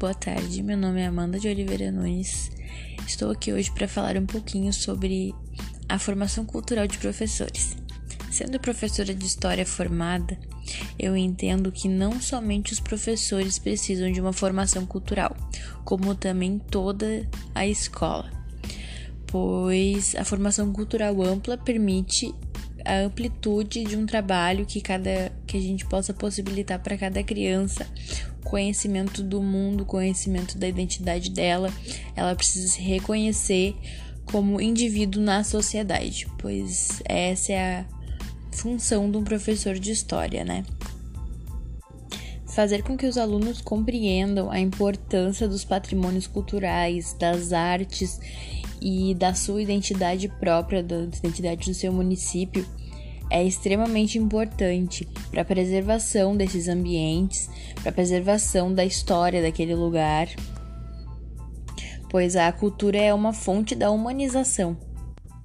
boa tarde. Meu nome é Amanda de Oliveira Nunes. Estou aqui hoje para falar um pouquinho sobre a formação cultural de professores. Sendo professora de história formada, eu entendo que não somente os professores precisam de uma formação cultural, como também toda a escola, pois a formação cultural ampla permite a amplitude de um trabalho que cada que a gente possa possibilitar para cada criança conhecimento do mundo, conhecimento da identidade dela. Ela precisa se reconhecer como indivíduo na sociedade, pois essa é a função de um professor de história, né? Fazer com que os alunos compreendam a importância dos patrimônios culturais, das artes e da sua identidade própria, da identidade do seu município, é extremamente importante para a preservação desses ambientes, para a preservação da história daquele lugar, pois a cultura é uma fonte da humanização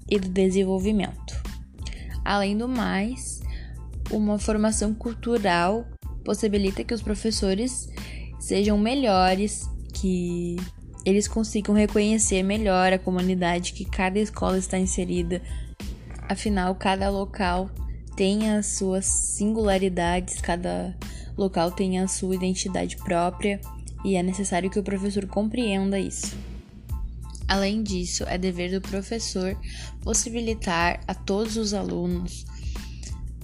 e do desenvolvimento. Além do mais, uma formação cultural possibilita que os professores sejam melhores, que eles consigam reconhecer melhor a comunidade que cada escola está inserida. Afinal, cada local tem as suas singularidades, cada local tem a sua identidade própria e é necessário que o professor compreenda isso. Além disso, é dever do professor possibilitar a todos os alunos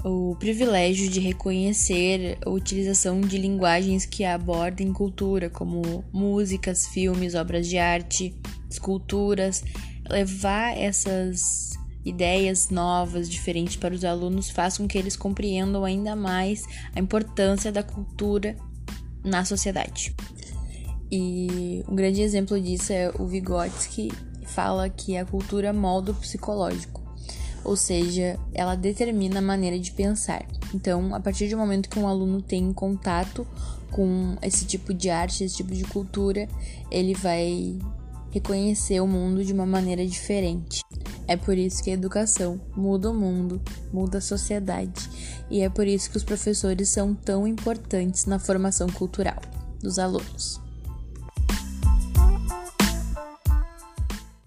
o privilégio de reconhecer a utilização de linguagens que abordem cultura, como músicas, filmes, obras de arte, esculturas, levar essas ideias novas, diferentes para os alunos, façam que eles compreendam ainda mais a importância da cultura na sociedade. E um grande exemplo disso é o Vygotsky, fala que a cultura molda o psicológico ou seja, ela determina a maneira de pensar. Então, a partir do momento que um aluno tem contato com esse tipo de arte, esse tipo de cultura, ele vai reconhecer o mundo de uma maneira diferente. É por isso que a educação muda o mundo, muda a sociedade, e é por isso que os professores são tão importantes na formação cultural dos alunos.